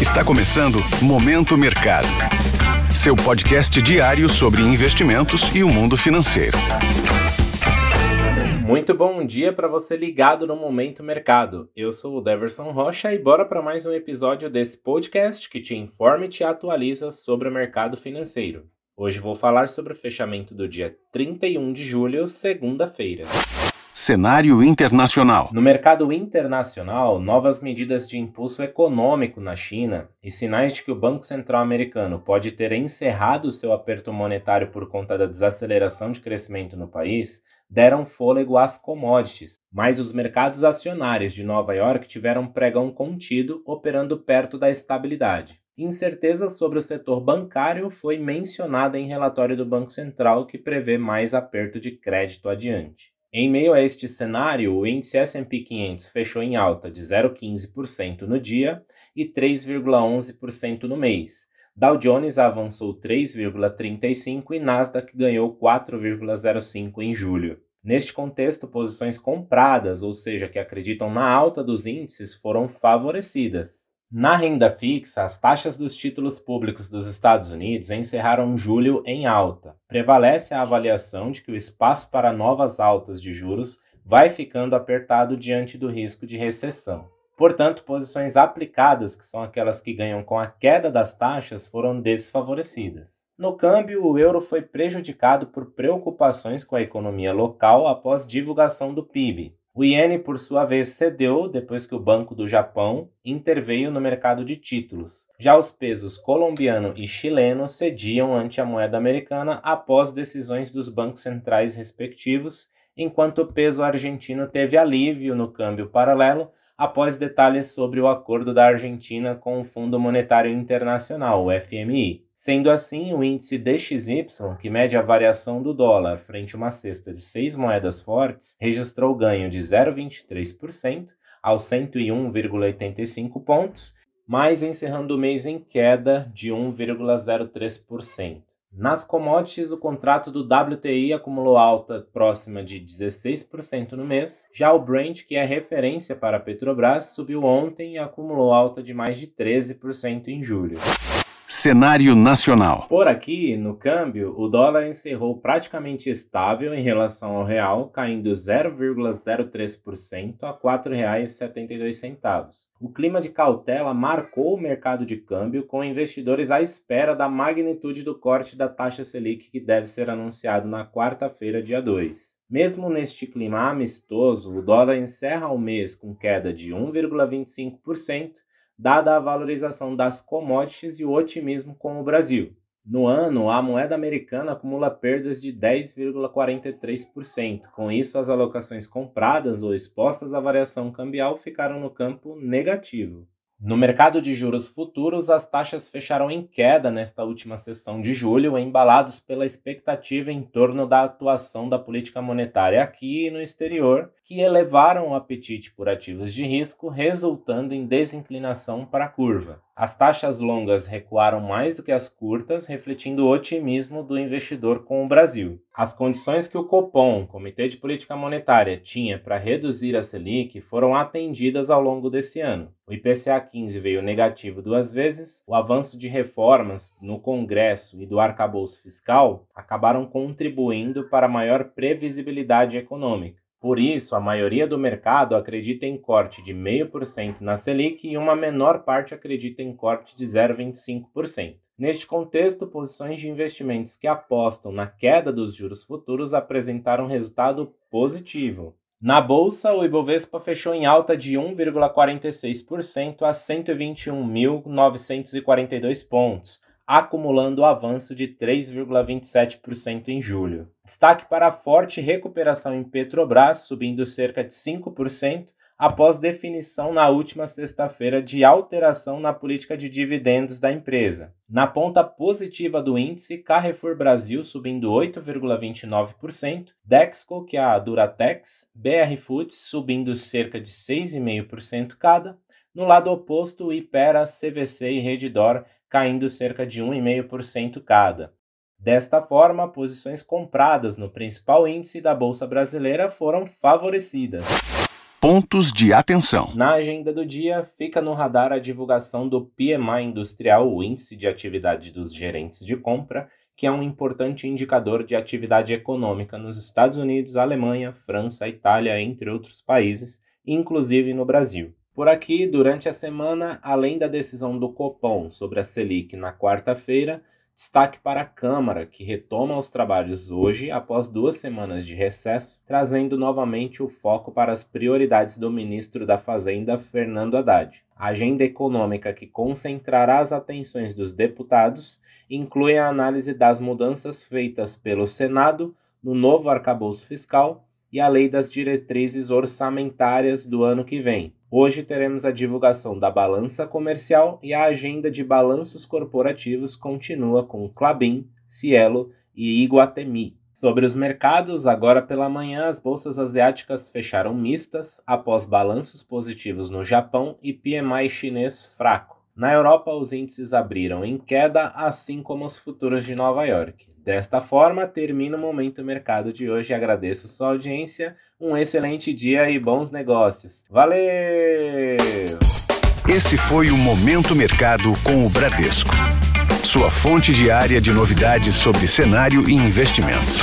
Está começando Momento Mercado. Seu podcast diário sobre investimentos e o mundo financeiro. Muito bom dia para você ligado no Momento Mercado. Eu sou o Deverson Rocha e bora para mais um episódio desse podcast que te informa e te atualiza sobre o mercado financeiro. Hoje vou falar sobre o fechamento do dia 31 de julho, segunda-feira. Cenário internacional. No mercado internacional, novas medidas de impulso econômico na China e sinais de que o Banco Central americano pode ter encerrado seu aperto monetário por conta da desaceleração de crescimento no país deram fôlego às commodities, mas os mercados acionários de Nova York tiveram pregão contido, operando perto da estabilidade. Incerteza sobre o setor bancário foi mencionada em relatório do Banco Central que prevê mais aperto de crédito adiante. Em meio a este cenário, o índice S&P 500 fechou em alta de 0,15% no dia e 3,11% no mês. Dow Jones avançou 3,35% e Nasdaq ganhou 4,05% em julho. Neste contexto, posições compradas, ou seja, que acreditam na alta dos índices, foram favorecidas. Na renda fixa, as taxas dos títulos públicos dos Estados Unidos encerraram julho em alta. Prevalece a avaliação de que o espaço para novas altas de juros vai ficando apertado diante do risco de recessão. Portanto, posições aplicadas, que são aquelas que ganham com a queda das taxas, foram desfavorecidas. No câmbio, o euro foi prejudicado por preocupações com a economia local após divulgação do PIB, o iene, por sua vez, cedeu depois que o Banco do Japão interveio no mercado de títulos. Já os pesos colombiano e chileno cediam ante a moeda americana após decisões dos bancos centrais respectivos, enquanto o peso argentino teve alívio no câmbio paralelo após detalhes sobre o acordo da Argentina com o Fundo Monetário Internacional, o FMI. Sendo assim, o índice DXY, que mede a variação do dólar frente a uma cesta de seis moedas fortes, registrou ganho de 0,23% aos 101,85 pontos, mas encerrando o mês em queda de 1,03%. Nas commodities, o contrato do WTI acumulou alta próxima de 16% no mês. Já o Brent, que é referência para a Petrobras, subiu ontem e acumulou alta de mais de 13% em julho. Cenário nacional. Por aqui, no câmbio, o dólar encerrou praticamente estável em relação ao real, caindo 0,03% a R$ 4,72. O clima de cautela marcou o mercado de câmbio, com investidores à espera da magnitude do corte da taxa Selic que deve ser anunciado na quarta-feira, dia 2. Mesmo neste clima amistoso, o dólar encerra o mês com queda de 1,25% dada a valorização das commodities e o otimismo com o Brasil. No ano, a moeda americana acumula perdas de 10,43%. Com isso, as alocações compradas ou expostas à variação cambial ficaram no campo negativo. No mercado de juros futuros, as taxas fecharam em queda nesta última sessão de julho, embalados pela expectativa em torno da atuação da política monetária aqui e no exterior, que elevaram o apetite por ativos de risco, resultando em desinclinação para a curva. As taxas longas recuaram mais do que as curtas, refletindo o otimismo do investidor com o Brasil. As condições que o Copom, Comitê de Política Monetária, tinha para reduzir a Selic foram atendidas ao longo desse ano. O IPCA 15 veio negativo duas vezes, o avanço de reformas no Congresso e do arcabouço fiscal acabaram contribuindo para maior previsibilidade econômica. Por isso, a maioria do mercado acredita em corte de 0,5% na Selic e uma menor parte acredita em corte de 0,25%. Neste contexto, posições de investimentos que apostam na queda dos juros futuros apresentaram resultado positivo. Na bolsa, o Ibovespa fechou em alta de 1,46% a 121.942 pontos, acumulando avanço de 3,27% em julho. Destaque para a forte recuperação em Petrobras, subindo cerca de 5% após definição na última sexta-feira de alteração na política de dividendos da empresa. Na ponta positiva do índice, Carrefour Brasil subindo 8,29%, Dexco, que é a Duratex, BR Foods subindo cerca de 6,5% cada, no lado oposto, Ipera, CVC e Redditor caindo cerca de 1,5% cada. Desta forma, posições compradas no principal índice da Bolsa Brasileira foram favorecidas. Pontos de atenção. Na agenda do dia, fica no radar a divulgação do PMI Industrial, o Índice de Atividade dos Gerentes de Compra, que é um importante indicador de atividade econômica nos Estados Unidos, Alemanha, França, Itália, entre outros países, inclusive no Brasil. Por aqui, durante a semana, além da decisão do Copom sobre a Selic na quarta-feira, Destaque para a Câmara, que retoma os trabalhos hoje após duas semanas de recesso, trazendo novamente o foco para as prioridades do ministro da Fazenda, Fernando Haddad. A agenda econômica que concentrará as atenções dos deputados inclui a análise das mudanças feitas pelo Senado no novo arcabouço fiscal e a lei das diretrizes orçamentárias do ano que vem, Hoje teremos a divulgação da balança comercial e a agenda de balanços corporativos continua com Clabin, Cielo e Iguatemi. Sobre os mercados, agora pela manhã as bolsas asiáticas fecharam mistas após balanços positivos no Japão e PMI chinês fraco. Na Europa, os índices abriram em queda, assim como os futuros de Nova York. Desta forma, termina o Momento Mercado de hoje. Agradeço sua audiência, um excelente dia e bons negócios. Valeu! Esse foi o Momento Mercado com o Bradesco. Sua fonte diária de novidades sobre cenário e investimentos.